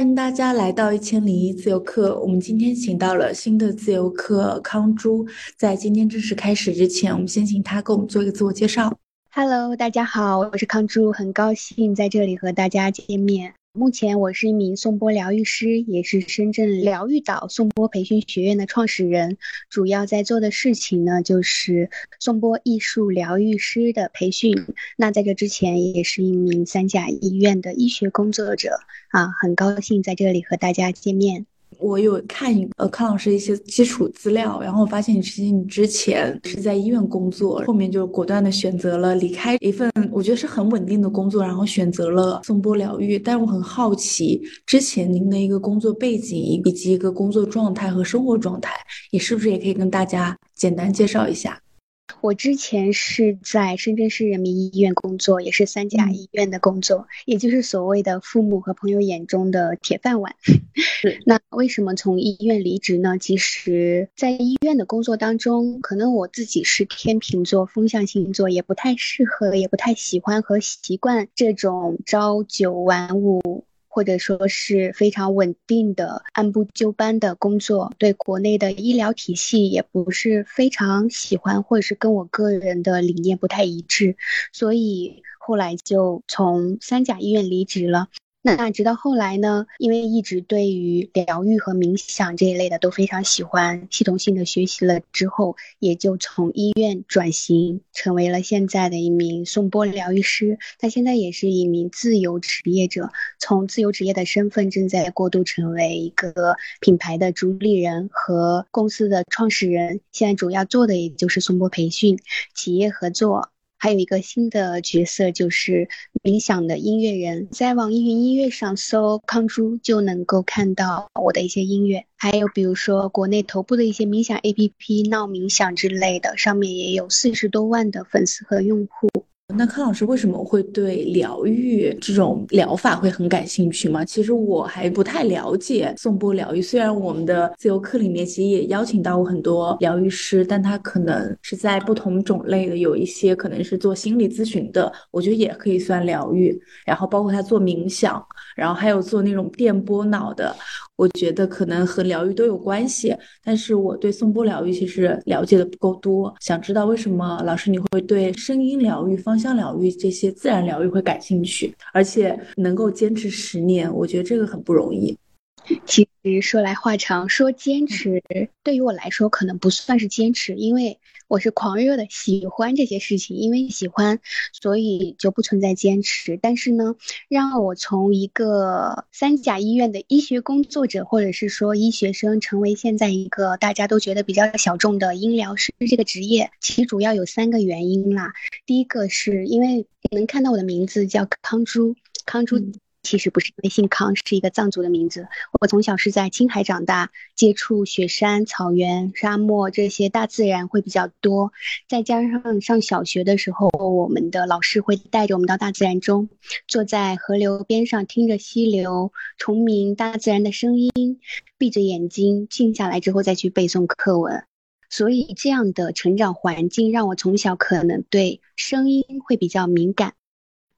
欢迎大家来到一千零一自由课。我们今天请到了新的自由课康珠。在今天正式开始之前，我们先请他给我们做一个自我介绍。Hello，大家好，我是康珠，很高兴在这里和大家见面。目前我是一名颂钵疗愈师，也是深圳疗愈岛颂钵培训学院的创始人。主要在做的事情呢，就是颂钵艺术疗愈师的培训。那在这之前，也是一名三甲医院的医学工作者。啊，很高兴在这里和大家见面。我有看呃康老师一些基础资料，然后我发现你其实你之前是在医院工作，后面就果断的选择了离开一份我觉得是很稳定的工作，然后选择了颂钵疗愈。但是我很好奇，之前您的一个工作背景以及一个工作状态和生活状态，你是不是也可以跟大家简单介绍一下？我之前是在深圳市人民医院工作，也是三甲医院的工作，也就是所谓的父母和朋友眼中的铁饭碗。那为什么从医院离职呢？其实，在医院的工作当中，可能我自己是天秤座，风象星座，也不太适合，也不太喜欢和习惯这种朝九晚五。或者说是非常稳定的按部就班的工作，对国内的医疗体系也不是非常喜欢，或者是跟我个人的理念不太一致，所以后来就从三甲医院离职了。那直到后来呢，因为一直对于疗愈和冥想这一类的都非常喜欢，系统性的学习了之后，也就从医院转型，成为了现在的一名颂钵疗愈师。他现在也是一名自由职业者，从自由职业的身份正在过渡成为一个品牌的主理人和公司的创始人。现在主要做的也就是颂钵培训、企业合作。还有一个新的角色就是冥想的音乐人，在网易云音乐上搜康珠就能够看到我的一些音乐，还有比如说国内头部的一些冥想 APP 闹冥想之类的，上面也有四十多万的粉丝和用户。那康老师为什么会对疗愈这种疗法会很感兴趣吗？其实我还不太了解颂钵疗愈。虽然我们的自由课里面其实也邀请到过很多疗愈师，但他可能是在不同种类的，有一些可能是做心理咨询的，我觉得也可以算疗愈。然后包括他做冥想，然后还有做那种电波脑的。我觉得可能和疗愈都有关系，但是我对颂钵疗愈其实了解的不够多，想知道为什么老师你会对声音疗愈、方像疗愈这些自然疗愈会感兴趣，而且能够坚持十年，我觉得这个很不容易。其实说来话长，说坚持对于我来说可能不算是坚持，因为我是狂热的喜欢这些事情，因为喜欢，所以就不存在坚持。但是呢，让我从一个三甲医院的医学工作者，或者是说医学生，成为现在一个大家都觉得比较小众的音疗师这个职业，其主要有三个原因啦。第一个是因为能看到我的名字叫康珠，康珠。其实不是因为姓康，是一个藏族的名字。我从小是在青海长大，接触雪山、草原、沙漠这些大自然会比较多。再加上上小学的时候，我们的老师会带着我们到大自然中，坐在河流边上，听着溪流、虫鸣、大自然的声音，闭着眼睛静下来之后再去背诵课文。所以这样的成长环境让我从小可能对声音会比较敏感。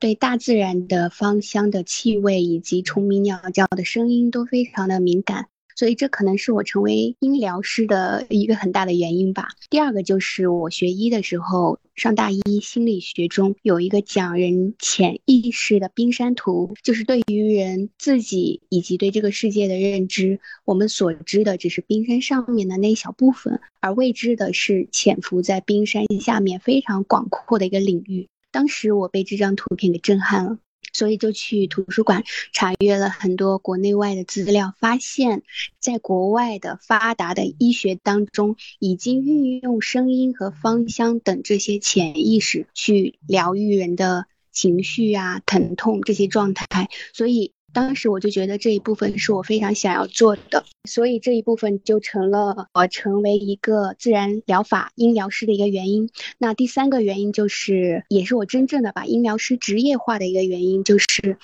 对大自然的芳香的气味以及虫鸣鸟叫的声音都非常的敏感，所以这可能是我成为音疗师的一个很大的原因吧。第二个就是我学医的时候，上大一心理学中有一个讲人潜意识的冰山图，就是对于人自己以及对这个世界的认知，我们所知的只是冰山上面的那一小部分，而未知的是潜伏在冰山下面非常广阔的一个领域。当时我被这张图片给震撼了，所以就去图书馆查阅了很多国内外的资料，发现，在国外的发达的医学当中，已经运用声音和芳香等这些潜意识去疗愈人的情绪啊、疼痛这些状态，所以。当时我就觉得这一部分是我非常想要做的，所以这一部分就成了我成为一个自然疗法音疗师的一个原因。那第三个原因就是，也是我真正的把音疗师职业化的一个原因，就是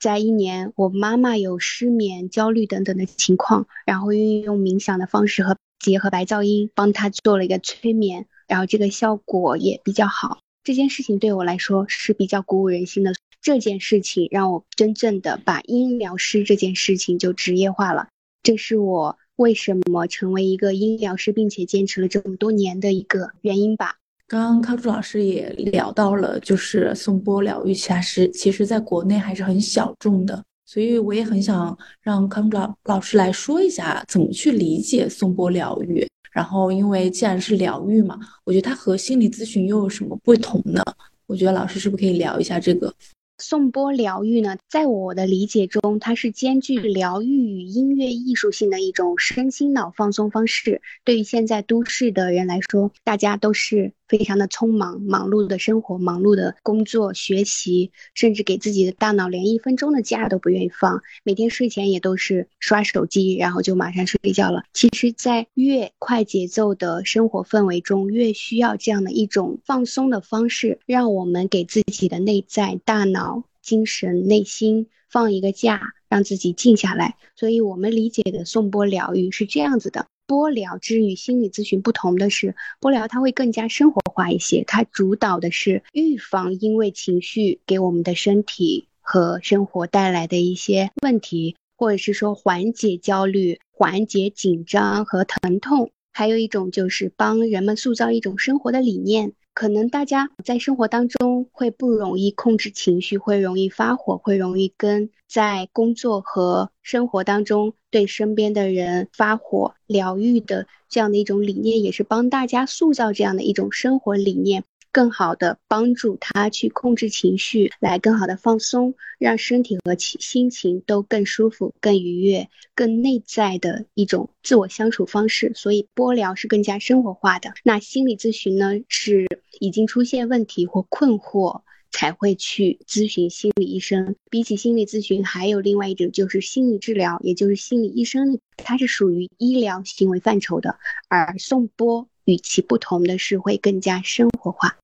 在一年我妈妈有失眠、焦虑等等的情况，然后运用冥想的方式和结合白噪音帮她做了一个催眠，然后这个效果也比较好。这件事情对我来说是比较鼓舞人心的。这件事情让我真正的把音疗师这件事情就职业化了。这是我为什么成为一个音疗师，并且坚持了这么多年的一个原因吧。刚刚康朱老师也聊到了，就是颂钵疗愈，其实其实在国内还是很小众的，所以我也很想让康朱老老师来说一下怎么去理解颂钵疗愈。然后，因为既然是疗愈嘛，我觉得它和心理咨询又有什么不同呢？我觉得老师是不是可以聊一下这个？颂钵疗愈呢，在我的理解中，它是兼具疗愈与音乐艺术性的一种身心脑放松方式。对于现在都市的人来说，大家都是。非常的匆忙，忙碌的生活，忙碌的工作、学习，甚至给自己的大脑连一分钟的假都不愿意放。每天睡前也都是刷手机，然后就马上睡觉了。其实，在越快节奏的生活氛围中，越需要这样的一种放松的方式，让我们给自己的内在、大脑、精神、内心放一个假，让自己静下来。所以，我们理解的颂钵疗愈是这样子的。波疗之与心理咨询不同的是，波疗它会更加生活化一些，它主导的是预防因为情绪给我们的身体和生活带来的一些问题，或者是说缓解焦虑、缓解紧张和疼痛。还有一种就是帮人们塑造一种生活的理念。可能大家在生活当中会不容易控制情绪，会容易发火，会容易跟在工作和生活当中对身边的人发火。疗愈的这样的一种理念，也是帮大家塑造这样的一种生活理念。更好的帮助他去控制情绪，来更好的放松，让身体和心心情都更舒服、更愉悦、更内在的一种自我相处方式。所以，波疗是更加生活化的。那心理咨询呢，是已经出现问题或困惑才会去咨询心理医生。比起心理咨询，还有另外一种就是心理治疗，也就是心理医生，它是属于医疗行为范畴的。而颂钵与其不同的是，会更加生活化。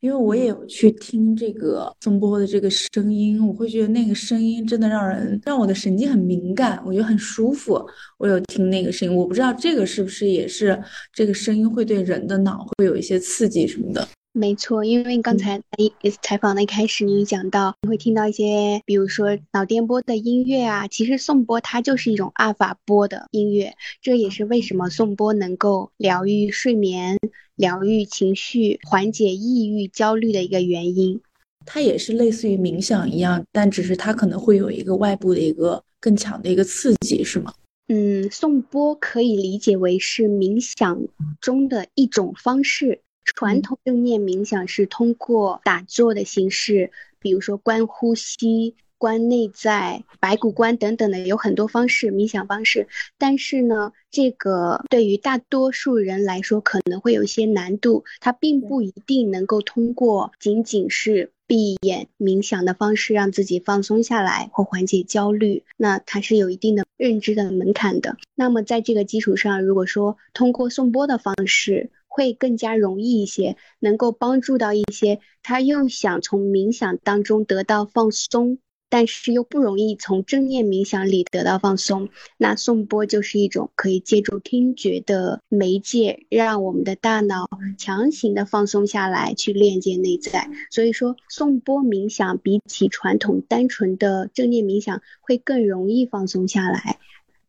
因为我也有去听这个颂钵的这个声音，我会觉得那个声音真的让人让我的神经很敏感，我觉得很舒服。我有听那个声音，我不知道这个是不是也是这个声音会对人的脑会有一些刺激什么的。没错，因为刚才在采访的一开始，你有讲到你会听到一些，比如说脑电波的音乐啊。其实颂钵它就是一种阿尔法波的音乐，这也是为什么颂钵能够疗愈睡眠、疗愈情绪、缓解抑郁、焦虑的一个原因。它也是类似于冥想一样，但只是它可能会有一个外部的一个更强的一个刺激，是吗？嗯，颂钵可以理解为是冥想中的一种方式。传统正念冥想是通过打坐的形式，比如说观呼吸、观内在、白骨观等等的，有很多方式冥想方式。但是呢，这个对于大多数人来说可能会有一些难度，它并不一定能够通过仅仅是闭眼冥想的方式让自己放松下来或缓解焦虑。那它是有一定的认知的门槛的。那么在这个基础上，如果说通过颂钵的方式，会更加容易一些，能够帮助到一些他又想从冥想当中得到放松，但是又不容易从正念冥想里得到放松。那颂钵就是一种可以借助听觉的媒介，让我们的大脑强行的放松下来，去链接内在。所以说，颂钵冥想比起传统单纯的正念冥想，会更容易放松下来，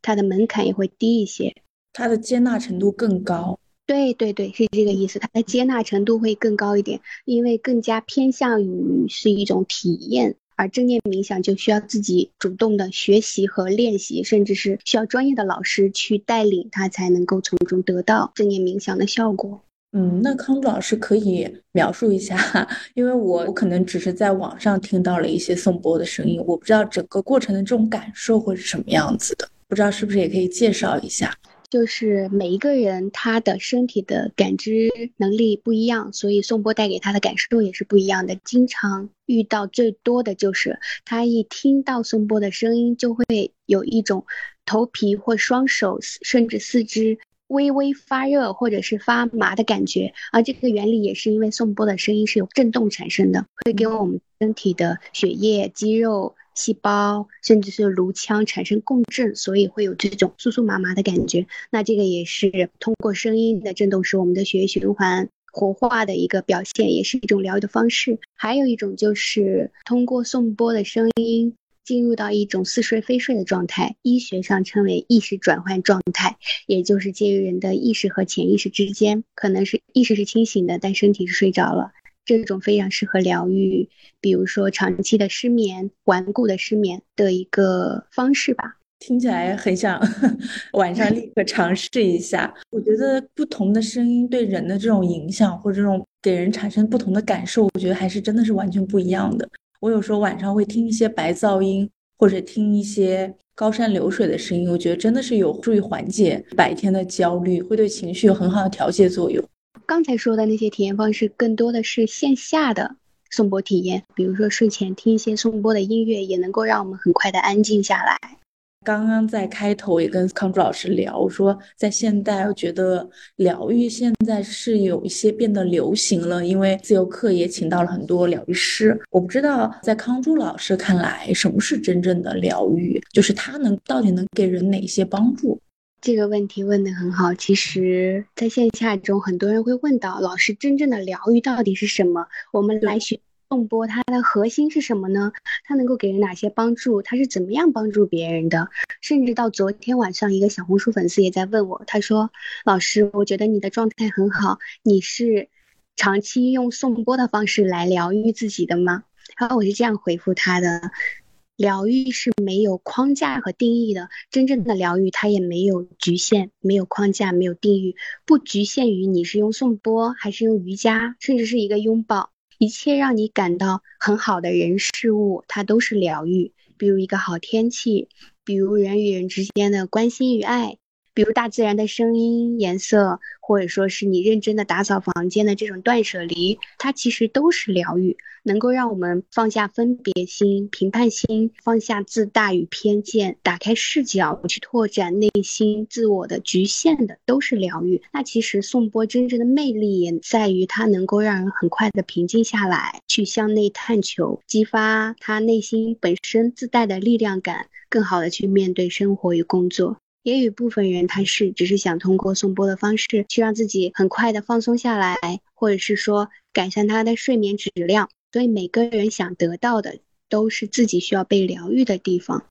它的门槛也会低一些，它的接纳程度更高。对对对，是这个意思。它的接纳程度会更高一点，因为更加偏向于是一种体验，而正念冥想就需要自己主动的学习和练习，甚至是需要专业的老师去带领他，才能够从中得到正念冥想的效果。嗯，那康老师可以描述一下，因为我我可能只是在网上听到了一些颂钵的声音，我不知道整个过程的这种感受会是什么样子的，不知道是不是也可以介绍一下。就是每一个人他的身体的感知能力不一样，所以颂钵带给他的感受也是不一样的。经常遇到最多的就是他一听到颂钵的声音，就会有一种头皮或双手甚至四肢微微发热或者是发麻的感觉。而这个原理也是因为颂钵的声音是有震动产生的，会给我们身体的血液、肌肉。细胞甚至是颅腔产生共振，所以会有这种酥酥麻麻的感觉。那这个也是通过声音的振动，使我们的血液循环活化的一个表现，也是一种疗愈的方式。还有一种就是通过颂钵的声音进入到一种似睡非睡的状态，医学上称为意识转换状态，也就是介于人的意识和潜意识之间，可能是意识是清醒的，但身体是睡着了。这种非常适合疗愈，比如说长期的失眠、顽固的失眠的一个方式吧。听起来很想 晚上立刻尝试一下。我觉得不同的声音对人的这种影响，或者这种给人产生不同的感受，我觉得还是真的是完全不一样的。我有时候晚上会听一些白噪音，或者听一些高山流水的声音，我觉得真的是有助于缓解白天的焦虑，会对情绪有很好的调节作用。刚才说的那些体验方式，更多的是线下的颂钵体验，比如说睡前听一些颂钵的音乐，也能够让我们很快的安静下来。刚刚在开头也跟康珠老师聊，我说在现代，我觉得疗愈现在是有一些变得流行了，因为自由课也请到了很多疗愈师。我不知道在康珠老师看来，什么是真正的疗愈？就是它能到底能给人哪些帮助？这个问题问得很好。其实，在线下中，很多人会问到老师，真正的疗愈到底是什么？我们来学。颂钵它的核心是什么呢？它能够给人哪些帮助？它是怎么样帮助别人的？甚至到昨天晚上，一个小红书粉丝也在问我，他说：“老师，我觉得你的状态很好，你是长期用颂钵的方式来疗愈自己的吗？”然后我是这样回复他的：“疗愈是没有框架和定义的，真正的疗愈它也没有局限，没有框架，没有定义，不局限于你是用颂钵还是用瑜伽，甚至是一个拥抱。”一切让你感到很好的人事物，它都是疗愈。比如一个好天气，比如人与人之间的关心与爱。比如大自然的声音、颜色，或者说是你认真的打扫房间的这种断舍离，它其实都是疗愈，能够让我们放下分别心、评判心，放下自大与偏见，打开视角去拓展内心自我的局限的，都是疗愈。那其实颂钵真正的魅力也在于它能够让人很快的平静下来，去向内探求，激发他内心本身自带的力量感，更好的去面对生活与工作。也有部分人，他是只是想通过颂钵的方式去让自己很快的放松下来，或者是说改善他的睡眠质量。所以每个人想得到的都是自己需要被疗愈的地方。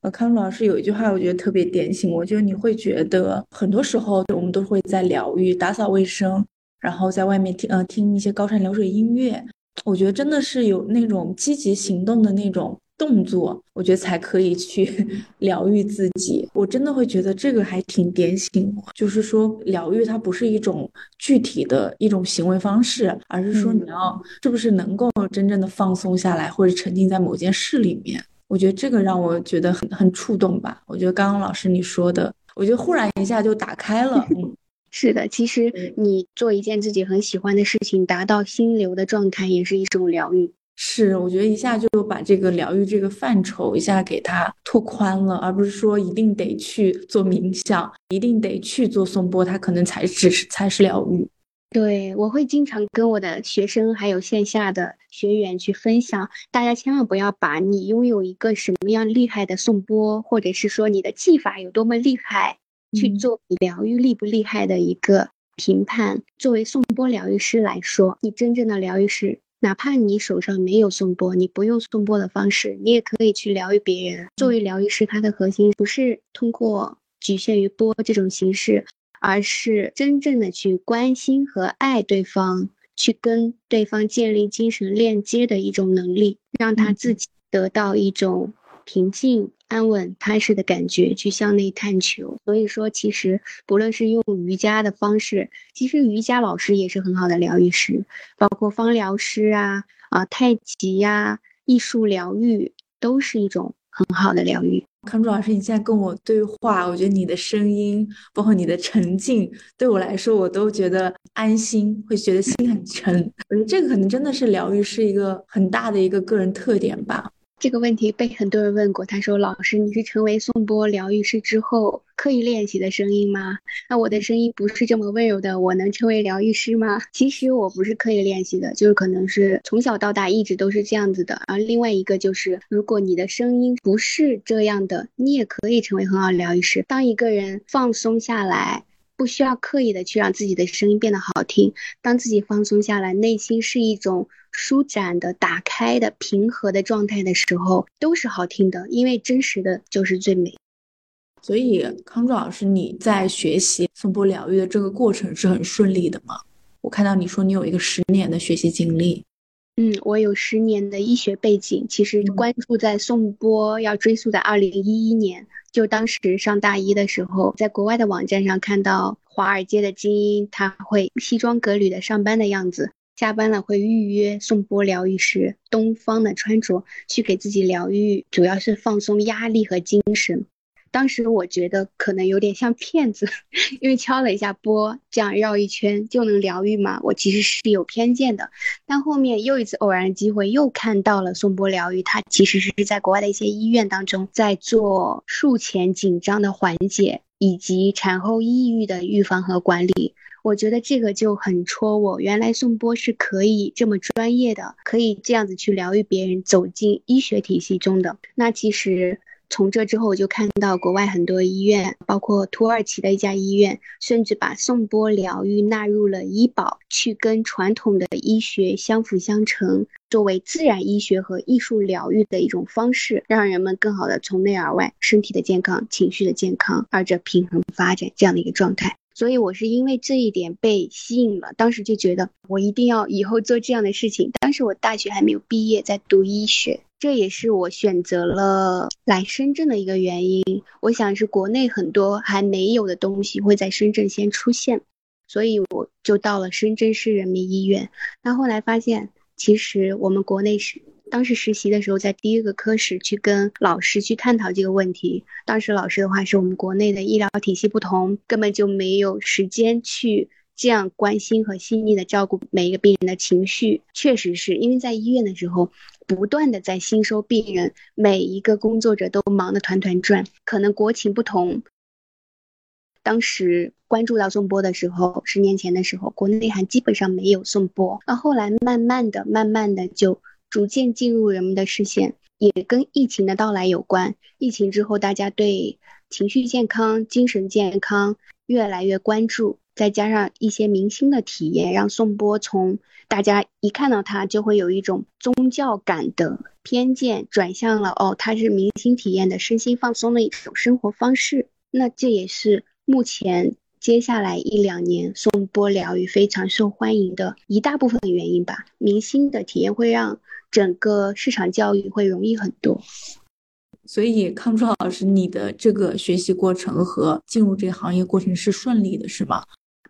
呃，康老师有一句话，我觉得特别点醒我，就是你会觉得很多时候我们都会在疗愈、打扫卫生，然后在外面听呃听一些高山流水音乐。我觉得真的是有那种积极行动的那种。动作，我觉得才可以去 疗愈自己。我真的会觉得这个还挺点醒我，就是说疗愈它不是一种具体的一种行为方式，而是说你要是不是能够真正的放松下来，或者沉浸在某件事里面。我觉得这个让我觉得很很触动吧。我觉得刚刚老师你说的，我觉得忽然一下就打开了。嗯，是的，其实你做一件自己很喜欢的事情，达到心流的状态，也是一种疗愈。是，我觉得一下就把这个疗愈这个范畴一下给它拓宽了，而不是说一定得去做冥想，一定得去做颂钵，它可能才只是才是疗愈。对，我会经常跟我的学生还有线下的学员去分享，大家千万不要把你拥有一个什么样厉害的颂钵，或者是说你的技法有多么厉害，去做你疗愈厉不厉害的一个评判。作为颂钵疗愈师来说，你真正的疗愈是。哪怕你手上没有颂钵，你不用颂钵的方式，你也可以去疗愈别人。作为疗愈师，他的核心不是通过局限于钵这种形式，而是真正的去关心和爱对方，去跟对方建立精神链接的一种能力，让他自己得到一种平静。安稳踏实的感觉，去向内探求。所以说，其实不论是用瑜伽的方式，其实瑜伽老师也是很好的疗愈师，包括芳疗师啊啊，太极呀，艺术疗愈都是一种很好的疗愈。康主老师，你现在跟我对话，我觉得你的声音，包括你的沉静，对我来说，我都觉得安心，会觉得心很沉。我觉得这个可能真的是疗愈是一个很大的一个个人特点吧。这个问题被很多人问过，他说：“老师，你是成为颂钵疗愈师之后刻意练习的声音吗？那我的声音不是这么温柔的，我能成为疗愈师吗？”其实我不是刻意练习的，就是可能是从小到大一直都是这样子的。而另外一个就是，如果你的声音不是这样的，你也可以成为很好的疗愈师。当一个人放松下来。不需要刻意的去让自己的声音变得好听。当自己放松下来，内心是一种舒展的、打开的、平和的状态的时候，都是好听的。因为真实的就是最美。所以，康柱老师，你在学习颂钵疗愈的这个过程是很顺利的吗？我看到你说你有一个十年的学习经历。嗯，我有十年的医学背景，其实关注在颂钵要追溯在二零一一年，就当时上大一的时候，在国外的网站上看到华尔街的精英，他会西装革履的上班的样子，下班了会预约颂钵疗愈师，东方的穿着去给自己疗愈，主要是放松压力和精神。当时我觉得可能有点像骗子，因为敲了一下钵，这样绕一圈就能疗愈嘛。我其实是有偏见的，但后面又一次偶然的机会，又看到了颂钵疗愈，它其实是在国外的一些医院当中，在做术前紧张的缓解，以及产后抑郁的预防和管理。我觉得这个就很戳我，原来颂钵是可以这么专业的，可以这样子去疗愈别人，走进医学体系中的。那其实。从这之后，我就看到国外很多医院，包括土耳其的一家医院，甚至把颂钵疗愈纳入了医保，去跟传统的医学相辅相成，作为自然医学和艺术疗愈的一种方式，让人们更好的从内而外，身体的健康、情绪的健康，二者平衡发展这样的一个状态。所以，我是因为这一点被吸引了，当时就觉得我一定要以后做这样的事情。当时我大学还没有毕业，在读医学。这也是我选择了来深圳的一个原因。我想是国内很多还没有的东西会在深圳先出现，所以我就到了深圳市人民医院。那后来发现，其实我们国内是当时实习的时候，在第一个科室去跟老师去探讨这个问题。当时老师的话是我们国内的医疗体系不同，根本就没有时间去这样关心和细腻的照顾每一个病人的情绪。确实是因为在医院的时候。不断的在新收病人，每一个工作者都忙得团团转。可能国情不同，当时关注到颂钵的时候，十年前的时候，国内还基本上没有颂钵。那后来慢慢的、慢慢的就逐渐进入人们的视线，也跟疫情的到来有关。疫情之后，大家对情绪健康、精神健康越来越关注。再加上一些明星的体验，让颂钵从大家一看到他就会有一种宗教感的偏见，转向了哦，他是明星体验的身心放松的一种生活方式。那这也是目前接下来一两年颂钵疗愈非常受欢迎的一大部分原因吧。明星的体验会让整个市场教育会容易很多。所以康春老师，你的这个学习过程和进入这个行业过程是顺利的，是吗？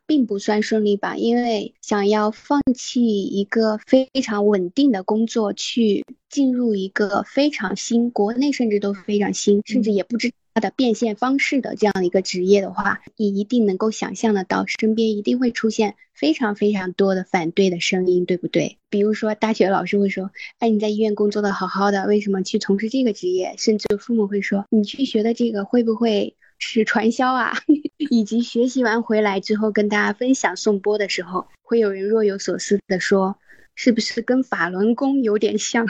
并不算顺利吧，因为想要放弃一个非常稳定的工作，去进入一个非常新、国内甚至都非常新，甚至也不知它它的变现方式的这样一个职业的话，你一定能够想象得到，身边一定会出现非常非常多的反对的声音，对不对？比如说，大学老师会说：“哎，你在医院工作的好好的，为什么去从事这个职业？”甚至父母会说：“你去学的这个会不会？”是传销啊，以及学习完回来之后跟大家分享颂钵的时候，会有人若有所思的说，是不是跟法轮功有点像？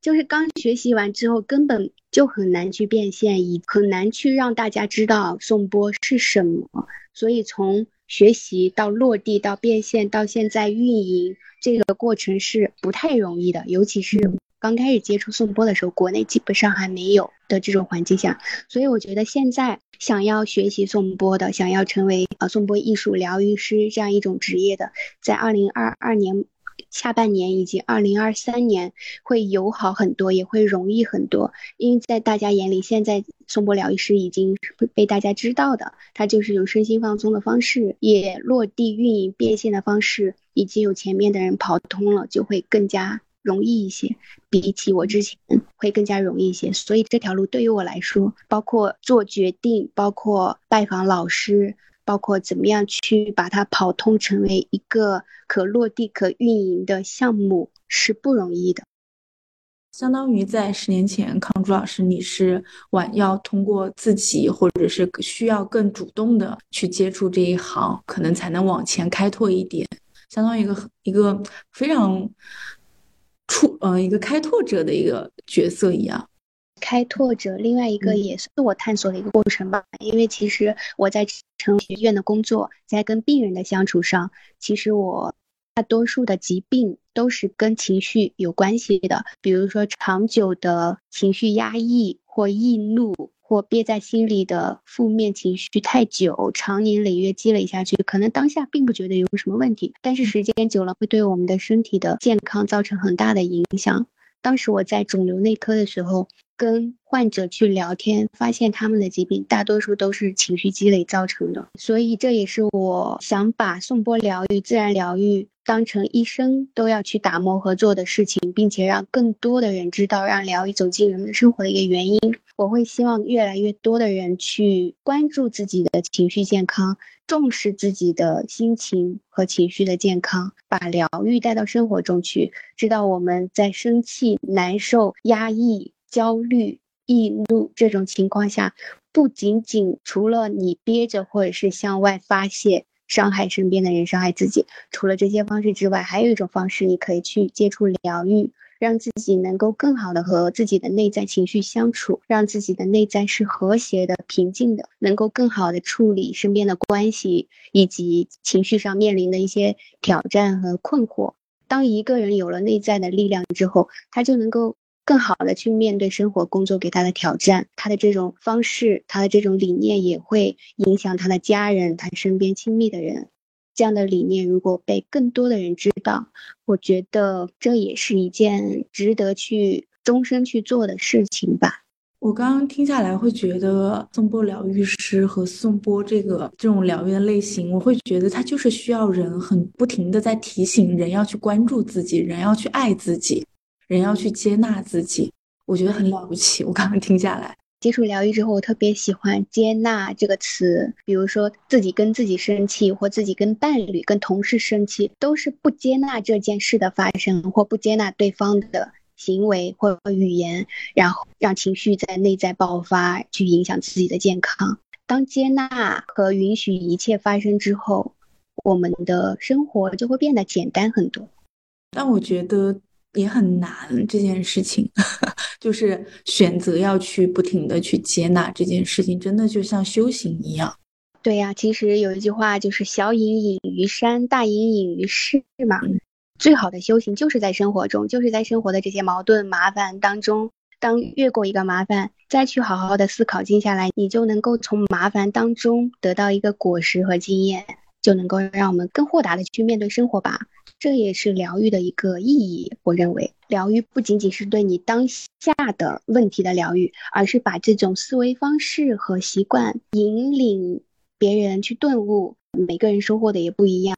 就是刚学习完之后，根本就很难去变现，以很难去让大家知道颂钵是什么。所以从学习到落地到变现到现在运营，这个过程是不太容易的，尤其是。刚开始接触颂钵的时候，国内基本上还没有的这种环境下，所以我觉得现在想要学习颂钵的，想要成为呃颂钵艺术疗愈师这样一种职业的，在二零二二年下半年以及二零二三年会友好很多，也会容易很多。因为在大家眼里，现在颂钵疗愈师已经被大家知道的，它就是用身心放松的方式，也落地运营变现的方式，已经有前面的人跑通了，就会更加。容易一些，比起我之前会更加容易一些，所以这条路对于我来说，包括做决定，包括拜访老师，包括怎么样去把它跑通，成为一个可落地、可运营的项目，是不容易的。相当于在十年前，康朱老师，你是晚要通过自己，或者是需要更主动的去接触这一行，可能才能往前开拓一点，相当于一个一个非常。出呃一个开拓者的一个角色一样，开拓者，另外一个也是我探索的一个过程吧。因为其实我在成学院的工作，在跟病人的相处上，其实我大多数的疾病都是跟情绪有关系的，比如说长久的情绪压抑或易怒。或憋在心里的负面情绪太久，长年累月积累下去，可能当下并不觉得有什么问题，但是时间久了会对我们的身体的健康造成很大的影响。当时我在肿瘤内科的时候，跟患者去聊天，发现他们的疾病大多数都是情绪积累造成的，所以这也是我想把颂钵疗愈、自然疗愈。当成一生都要去打磨和做的事情，并且让更多的人知道，让疗愈走进人们的生活的一个原因。我会希望越来越多的人去关注自己的情绪健康，重视自己的心情和情绪的健康，把疗愈带到生活中去。知道我们在生气、难受、压抑、焦虑、易怒这种情况下，不仅仅除了你憋着或者是向外发泄。伤害身边的人，伤害自己。除了这些方式之外，还有一种方式，你可以去接触疗愈，让自己能够更好的和自己的内在情绪相处，让自己的内在是和谐的、平静的，能够更好的处理身边的关系以及情绪上面临的一些挑战和困惑。当一个人有了内在的力量之后，他就能够。更好的去面对生活、工作给他的挑战，他的这种方式，他的这种理念也会影响他的家人、他身边亲密的人。这样的理念如果被更多的人知道，我觉得这也是一件值得去终身去做的事情吧。我刚刚听下来会觉得，颂钵疗愈师和颂钵这个这种疗愈的类型，我会觉得它就是需要人很不停的在提醒人要去关注自己，人要去爱自己。人要去接纳自己，我觉得很了不起。我刚刚听下来，接触疗愈之后，我特别喜欢“接纳”这个词。比如说，自己跟自己生气，或自己跟伴侣、跟同事生气，都是不接纳这件事的发生，或不接纳对方的行为或语言，然后让情绪在内在爆发，去影响自己的健康。当接纳和允许一切发生之后，我们的生活就会变得简单很多。但我觉得。也很难这件事情，就是选择要去不停的去接纳这件事情，真的就像修行一样。对呀，其实有一句话就是“小隐隐于山，大隐隐于市”嘛。最好的修行就是在生活中，就是在生活的这些矛盾麻烦当中，当越过一个麻烦，再去好好的思考，静下来，你就能够从麻烦当中得到一个果实和经验，就能够让我们更豁达的去面对生活吧。这也是疗愈的一个意义。我认为，疗愈不仅仅是对你当下的问题的疗愈，而是把这种思维方式和习惯引领别人去顿悟。每个人收获的也不一样。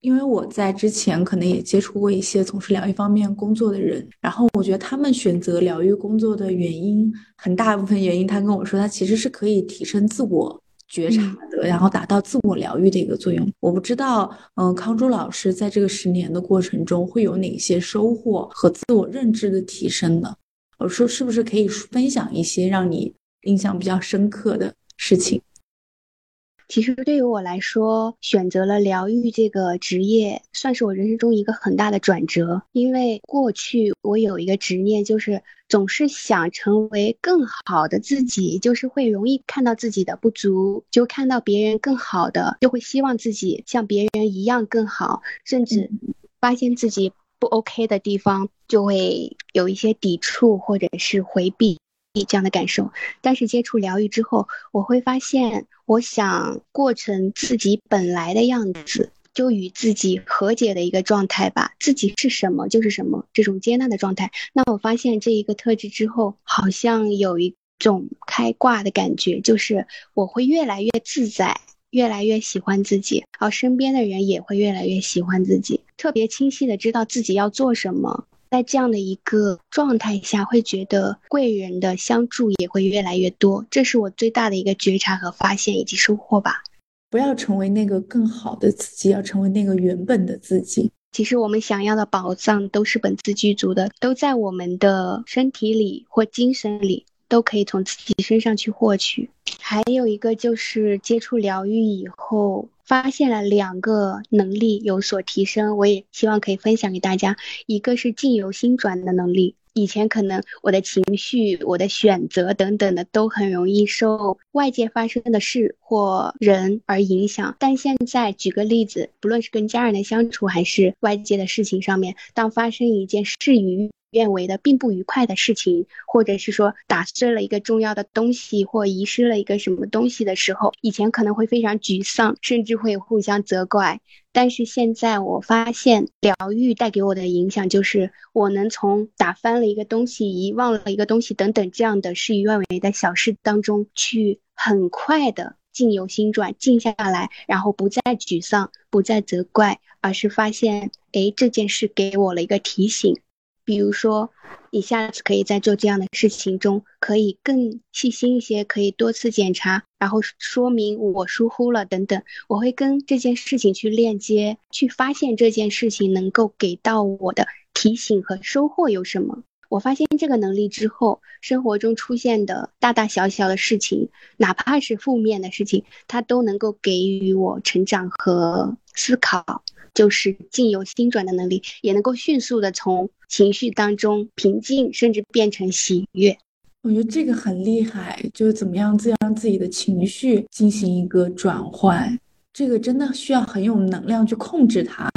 因为我在之前可能也接触过一些从事疗愈方面工作的人，然后我觉得他们选择疗愈工作的原因，很大部分原因，他跟我说，他其实是可以提升自我。觉察的，然后达到自我疗愈的一个作用。我不知道，嗯，康珠老师在这个十年的过程中会有哪些收获和自我认知的提升呢？我说，是不是可以分享一些让你印象比较深刻的事情？其实对于我来说，选择了疗愈这个职业，算是我人生中一个很大的转折。因为过去我有一个执念，就是总是想成为更好的自己，就是会容易看到自己的不足，就看到别人更好的，就会希望自己像别人一样更好，甚至发现自己不 OK 的地方，就会有一些抵触或者是回避。这样的感受，但是接触疗愈之后，我会发现，我想过成自己本来的样子，就与自己和解的一个状态吧。自己是什么就是什么，这种接纳的状态。那我发现这一个特质之后，好像有一种开挂的感觉，就是我会越来越自在，越来越喜欢自己，而身边的人也会越来越喜欢自己，特别清晰的知道自己要做什么。在这样的一个状态下，会觉得贵人的相助也会越来越多，这是我最大的一个觉察和发现以及收获吧。不要成为那个更好的自己，要成为那个原本的自己。其实我们想要的宝藏都是本自具足的，都在我们的身体里或精神里。都可以从自己身上去获取。还有一个就是接触疗愈以后，发现了两个能力有所提升，我也希望可以分享给大家。一个是境由心转的能力，以前可能我的情绪、我的选择等等的都很容易受外界发生的事或人而影响，但现在举个例子，不论是跟家人的相处还是外界的事情上面，当发生一件事与愿为的并不愉快的事情，或者是说打碎了一个重要的东西或遗失了一个什么东西的时候，以前可能会非常沮丧，甚至会互相责怪。但是现在我发现，疗愈带给我的影响就是，我能从打翻了一个东西、遗忘了一个东西等等这样的事与愿违的小事当中，去很快的境由心转，静下来，然后不再沮丧，不再责怪，而是发现，哎，这件事给我了一个提醒。比如说，你下次可以在做这样的事情中，可以更细心一些，可以多次检查，然后说明我疏忽了等等。我会跟这件事情去链接，去发现这件事情能够给到我的提醒和收获有什么。我发现这个能力之后，生活中出现的大大小小的事情，哪怕是负面的事情，它都能够给予我成长和思考。就是境由心转的能力，也能够迅速的从情绪当中平静，甚至变成喜悦。我觉得这个很厉害，就是怎么样子让自己的情绪进行一个转换，这个真的需要很有能量去控制它。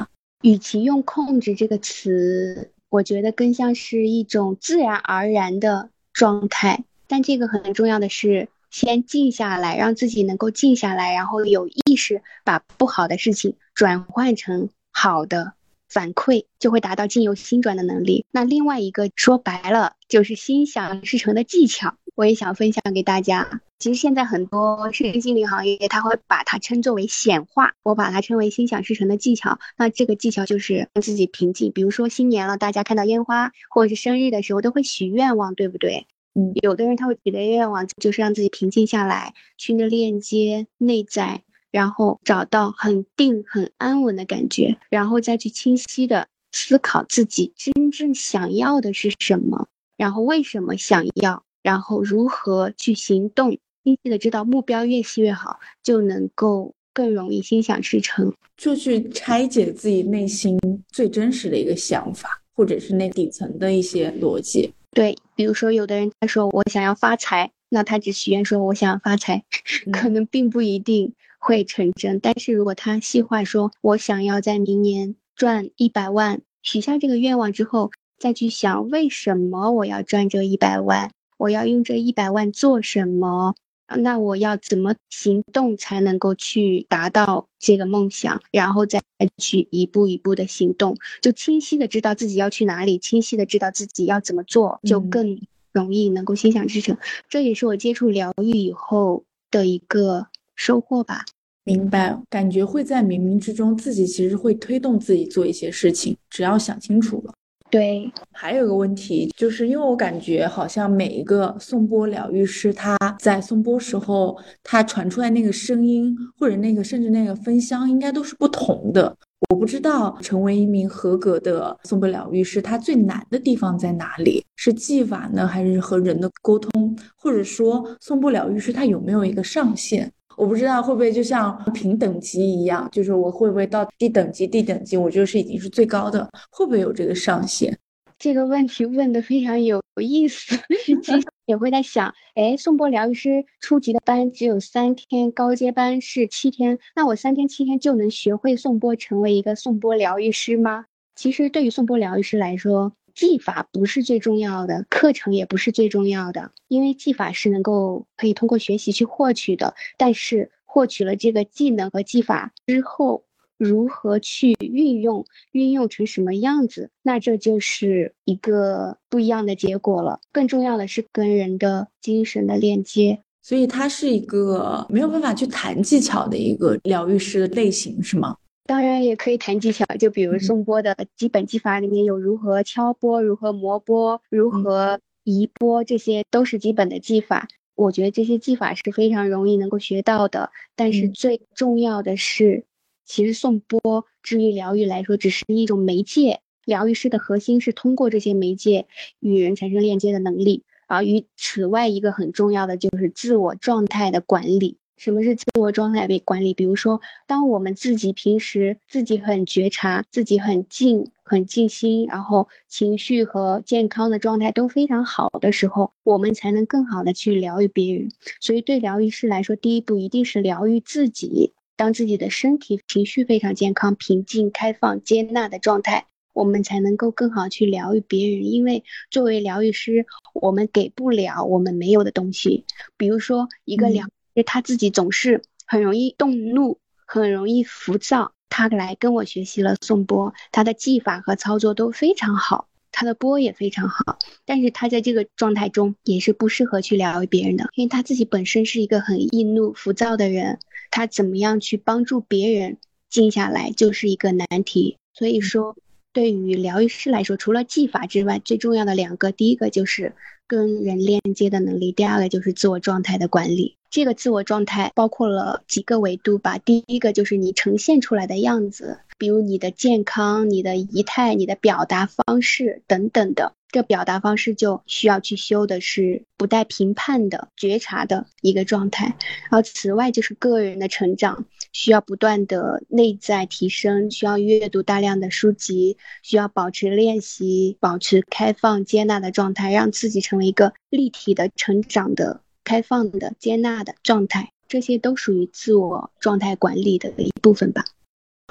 与其用“控制”这个词，我觉得更像是一种自然而然的状态。但这个很重要的是。先静下来，让自己能够静下来，然后有意识把不好的事情转换成好的反馈，就会达到境由心转的能力。那另外一个说白了就是心想事成的技巧，我也想分享给大家。其实现在很多身心灵行业，他会把它称作为显化，我把它称为心想事成的技巧。那这个技巧就是让自己平静。比如说新年了，大家看到烟花或者是生日的时候，都会许愿望，对不对？嗯，有的人他会许的愿望就是让自己平静下来，去链接内在，然后找到很定、很安稳的感觉，然后再去清晰的思考自己真正想要的是什么，然后为什么想要，然后如何去行动，清晰的知道目标越细越好，就能够更容易心想事成，就去拆解自己内心最真实的一个想法，或者是那底层的一些逻辑。对，比如说有的人他说我想要发财，那他只许愿说我想要发财，可能并不一定会成真。但是如果他细化说，我想要在明年赚一百万，许下这个愿望之后，再去想为什么我要赚这一百万，我要用这一百万做什么。那我要怎么行动才能够去达到这个梦想，然后再去一步一步的行动，就清晰的知道自己要去哪里，清晰的知道自己要怎么做，就更容易能够心想事成。这也是我接触疗愈以后的一个收获吧。明白，感觉会在冥冥之中，自己其实会推动自己做一些事情，只要想清楚了。对，还有一个问题，就是因为我感觉好像每一个颂钵疗愈师，他在颂钵时候，他传出来那个声音，或者那个甚至那个分香，应该都是不同的。我不知道成为一名合格的颂钵疗愈师，他最难的地方在哪里？是技法呢，还是和人的沟通？或者说颂钵疗愈师他有没有一个上限？我不知道会不会就像评等级一样，就是我会不会到低等级低等级我觉得是已经是最高的，会不会有这个上限？这个问题问的非常有意思，其实也会在想，哎，颂钵疗愈师初级的班只有三天，高阶班是七天，那我三天七天就能学会颂钵，成为一个颂钵疗愈师吗？其实对于颂钵疗愈师来说，技法不是最重要的，课程也不是最重要的，因为技法是能够可以通过学习去获取的。但是获取了这个技能和技法之后，如何去运用，运用成什么样子，那这就是一个不一样的结果了。更重要的是跟人的精神的链接，所以它是一个没有办法去谈技巧的一个疗愈师的类型，是吗？当然也可以谈技巧，就比如颂钵的基本技法里面有如何敲钵、如何磨钵、如何移钵，这些都是基本的技法。我觉得这些技法是非常容易能够学到的。但是最重要的是，其实颂钵至于疗愈来说，只是一种媒介。疗愈师的核心是通过这些媒介与人产生链接的能力。而与此外，一个很重要的就是自我状态的管理。什么是自我状态被管理？比如说，当我们自己平时自己很觉察，自己很静，很静心，然后情绪和健康的状态都非常好的时候，我们才能更好的去疗愈别人。所以对疗愈师来说，第一步一定是疗愈自己。当自己的身体、情绪非常健康、平静、开放、接纳的状态，我们才能够更好去疗愈别人。因为作为疗愈师，我们给不了我们没有的东西。比如说，一个疗愈师他自己总是很容易动怒，很容易浮躁。他来跟我学习了颂钵，他的技法和操作都非常好，他的钵也非常好。但是他在这个状态中也是不适合去疗愈别人的，因为他自己本身是一个很易怒、浮躁的人。他怎么样去帮助别人静下来，就是一个难题。所以说，对于疗愈师来说，除了技法之外，最重要的两个，第一个就是跟人链接的能力，第二个就是自我状态的管理。这个自我状态包括了几个维度吧。第一个就是你呈现出来的样子，比如你的健康、你的仪态、你的表达方式等等的。这表达方式就需要去修的是不带评判的觉察的一个状态，然后此外就是个人的成长，需要不断的内在提升，需要阅读大量的书籍，需要保持练习，保持开放接纳的状态，让自己成为一个立体的成长的开放的接纳的状态，这些都属于自我状态管理的一部分吧。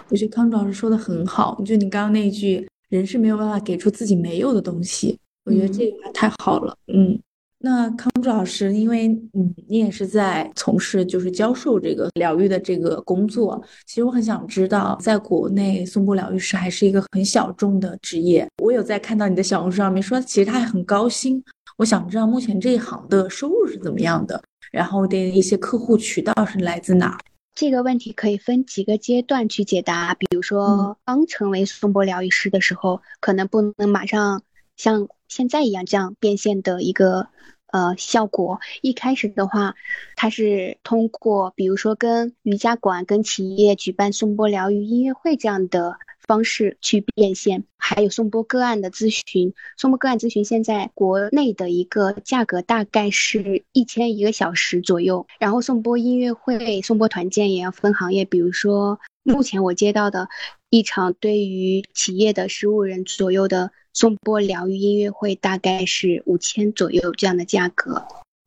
我觉得康主老师说的很好，就你刚刚那一句。人是没有办法给出自己没有的东西，我觉得这句话太好了。嗯，那康主老师，因为嗯，你也是在从事就是教授这个疗愈的这个工作，其实我很想知道，在国内颂钵疗愈师还是一个很小众的职业。我有在看到你的小红书上面说，其实他还很高薪。我想知道目前这一行的收入是怎么样的，然后的一些客户渠道是来自哪？这个问题可以分几个阶段去解答，比如说刚成为颂钵疗愈师的时候，可能不能马上像现在一样这样变现的一个呃效果。一开始的话，它是通过比如说跟瑜伽馆、跟企业举办颂钵疗愈音乐会这样的。方式去变现，还有颂钵个案的咨询。颂钵个案咨询现在国内的一个价格大概是一千一个小时左右。然后颂钵音乐会、颂钵团建也要分行业，比如说目前我接到的一场对于企业的十五人左右的颂钵疗愈音乐会，大概是五千左右这样的价格。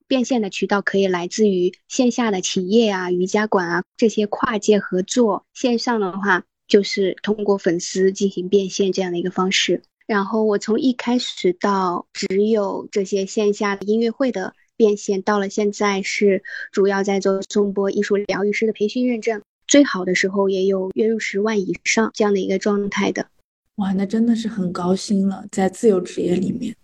变现的渠道可以来自于线下的企业啊、瑜伽馆啊这些跨界合作，线上的话。就是通过粉丝进行变现这样的一个方式，然后我从一开始到只有这些线下的音乐会的变现，到了现在是主要在做颂钵艺术疗愈师的培训认证，最好的时候也有月入十万以上这样的一个状态的。哇，那真的是很高薪了，在自由职业里面，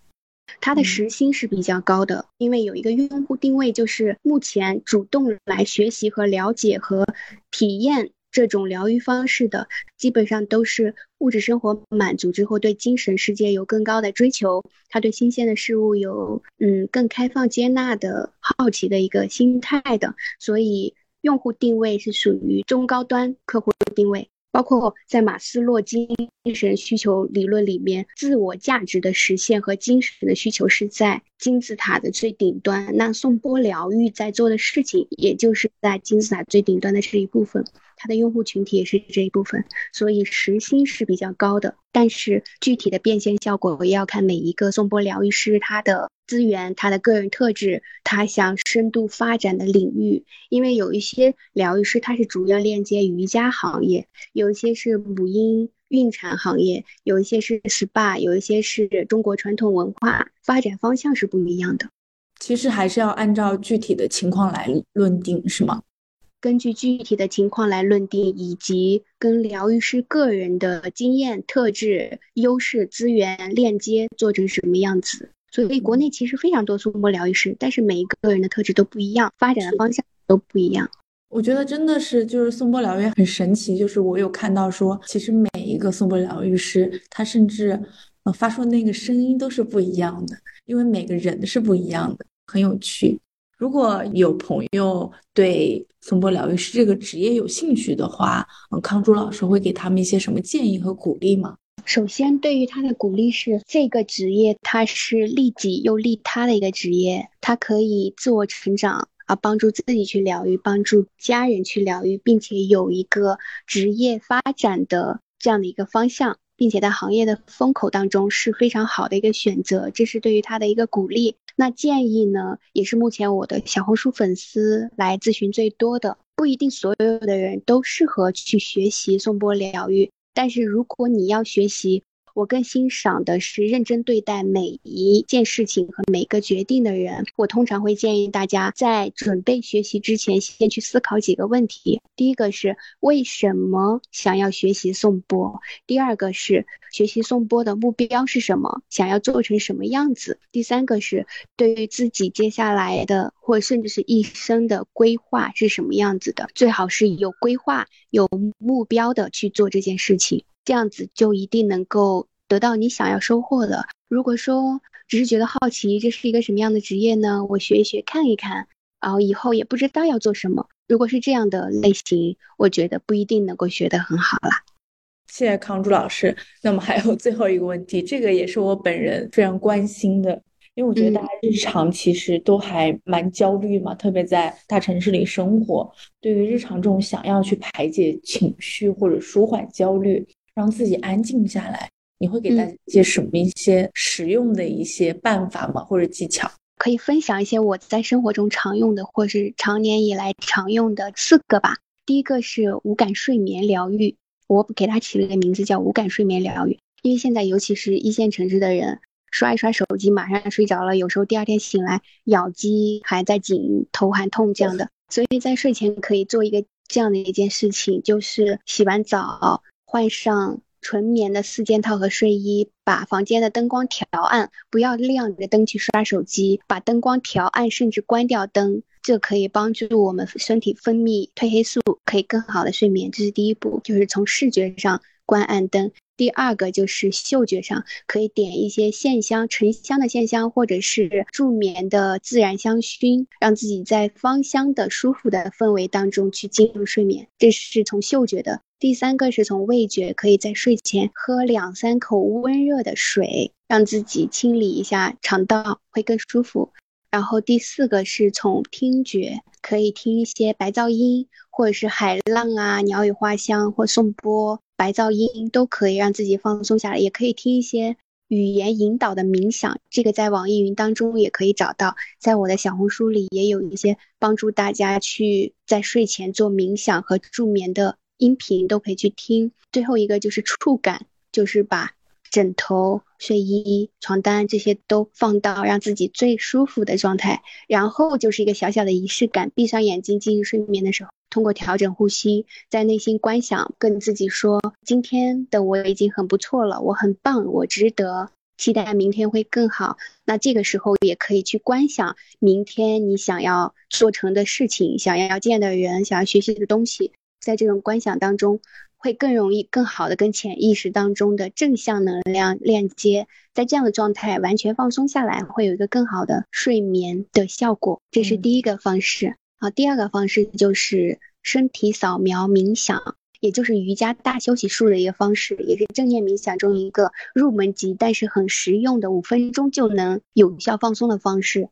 它的时薪是比较高的，因为有一个用户定位，就是目前主动来学习和了解和体验。这种疗愈方式的，基本上都是物质生活满足之后，对精神世界有更高的追求，他对新鲜的事物有嗯更开放接纳的好奇的一个心态的，所以用户定位是属于中高端客户定位。包括在马斯洛精神需求理论里面，自我价值的实现和精神的需求是在金字塔的最顶端。那颂钵疗愈在做的事情，也就是在金字塔最顶端的这一部分。它的用户群体也是这一部分，所以时薪是比较高的。但是具体的变现效果，也要看每一个颂钵疗愈师他的资源、他的个人特质、他想深度发展的领域。因为有一些疗愈师他是主要链接瑜伽行业，有一些是母婴孕产行业，有一些是 SPA，有一些是中国传统文化，发展方向是不一样的。其实还是要按照具体的情况来论定，是吗？根据具体的情况来论定，以及跟疗愈师个人的经验、特质、优势、资源链接做成什么样子。所以国内其实非常多颂钵疗愈师，但是每一个人的特质都不一样，发展的方向都不一样。我觉得真的是就是颂钵疗愈很神奇，就是我有看到说，其实每一个颂钵疗愈师，他甚至呃发出那个声音都是不一样的，因为每个人是不一样的，很有趣。如果有朋友对颂钵疗愈师这个职业有兴趣的话，嗯，康珠老师会给他们一些什么建议和鼓励吗？首先，对于他的鼓励是，这个职业它是利己又利他的一个职业，它可以自我成长啊，帮助自己去疗愈，帮助家人去疗愈，并且有一个职业发展的这样的一个方向。并且在行业的风口当中是非常好的一个选择，这是对于他的一个鼓励。那建议呢，也是目前我的小红书粉丝来咨询最多的，不一定所有的人都适合去学习颂钵疗愈，但是如果你要学习。我更欣赏的是认真对待每一件事情和每个决定的人。我通常会建议大家在准备学习之前，先去思考几个问题。第一个是为什么想要学习颂钵？第二个是学习颂钵的目标是什么？想要做成什么样子？第三个是对于自己接下来的或甚至是一生的规划是什么样子的？最好是有规划、有目标的去做这件事情。这样子就一定能够得到你想要收获的。如果说只是觉得好奇，这是一个什么样的职业呢？我学一学，看一看，然后以后也不知道要做什么。如果是这样的类型，我觉得不一定能够学得很好啦。谢谢康珠老师。那么还有最后一个问题，这个也是我本人非常关心的，因为我觉得大家日常其实都还蛮焦虑嘛，特别在大城市里生活，对于日常这种想要去排解情绪或者舒缓焦虑。让自己安静下来，你会给大家一些什么一些实用的一些办法吗？或者技巧？可以分享一些我在生活中常用的，或是常年以来常用的四个吧。第一个是无感睡眠疗愈，我给它起了个名字叫无感睡眠疗愈，因为现在尤其是一线城市的人，刷一刷手机马上睡着了，有时候第二天醒来咬肌还在紧，头还痛这样的，所以在睡前可以做一个这样的一件事情，就是洗完澡。换上纯棉的四件套和睡衣，把房间的灯光调暗，不要亮着灯去刷手机，把灯光调暗，甚至关掉灯，这可以帮助我们身体分泌褪黑素，可以更好的睡眠。这是第一步，就是从视觉上关暗灯。第二个就是嗅觉上，可以点一些线香、沉香的线香，或者是助眠的自然香薰，让自己在芳香的舒服的氛围当中去进入睡眠。这是从嗅觉的。第三个是从味觉，可以在睡前喝两三口温热的水，让自己清理一下肠道，会更舒服。然后第四个是从听觉，可以听一些白噪音，或者是海浪啊、鸟语花香或颂钵。白噪音都可以让自己放松下来，也可以听一些语言引导的冥想，这个在网易云当中也可以找到，在我的小红书里也有一些帮助大家去在睡前做冥想和助眠的音频，都可以去听。最后一个就是触感，就是把枕头、睡衣、床单这些都放到让自己最舒服的状态，然后就是一个小小的仪式感，闭上眼睛进入睡眠的时候。通过调整呼吸，在内心观想，跟自己说：“今天的我已经很不错了，我很棒，我值得，期待明天会更好。”那这个时候也可以去观想明天你想要做成的事情，想要见的人，想要学习的东西。在这种观想当中，会更容易、更好的跟潜意识当中的正向能量链接。在这样的状态完全放松下来，会有一个更好的睡眠的效果。这是第一个方式。好，第二个方式就是身体扫描冥想，也就是瑜伽大休息术的一个方式，也是正念冥想中一个入门级但是很实用的五分钟就能有效放松的方式。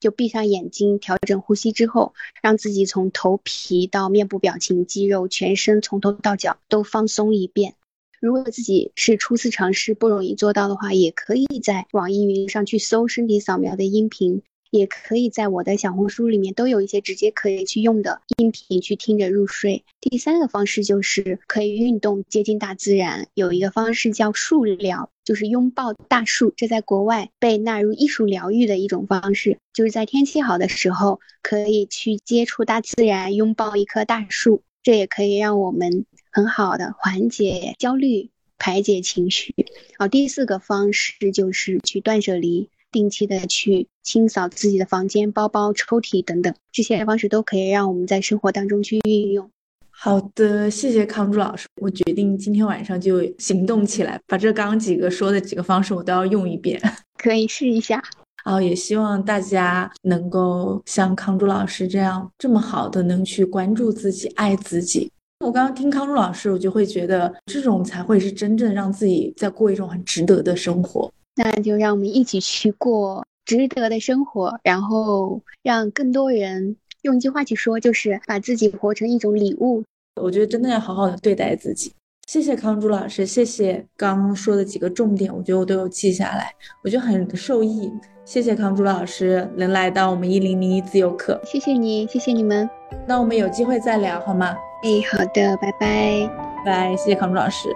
就闭上眼睛，调整呼吸之后，让自己从头皮到面部表情肌肉，全身从头到脚都放松一遍。如果自己是初次尝试不容易做到的话，也可以在网易云上去搜身体扫描的音频。也可以在我的小红书里面都有一些直接可以去用的音频，去听着入睡。第三个方式就是可以运动，接近大自然。有一个方式叫树疗，就是拥抱大树，这在国外被纳入艺术疗愈的一种方式。就是在天气好的时候，可以去接触大自然，拥抱一棵大树，这也可以让我们很好的缓解焦虑，排解情绪。好，第四个方式就是去断舍离。定期的去清扫自己的房间、包包、抽屉等等，这些方式都可以让我们在生活当中去运用。好的，谢谢康珠老师，我决定今天晚上就行动起来，把这刚刚几个说的几个方式我都要用一遍。可以试一下。好，也希望大家能够像康珠老师这样这么好的能去关注自己、爱自己。我刚刚听康珠老师，我就会觉得这种才会是真正让自己在过一种很值得的生活。那就让我们一起去过值得的生活，然后让更多人用一句话去说，就是把自己活成一种礼物。我觉得真的要好好的对待自己。谢谢康珠老师，谢谢刚刚说的几个重点，我觉得我都有记下来，我觉得很受益。谢谢康珠老师能来到我们一零零一自由课，谢谢你，谢谢你们。那我们有机会再聊好吗？哎，好的，拜拜，拜，谢谢康珠老师。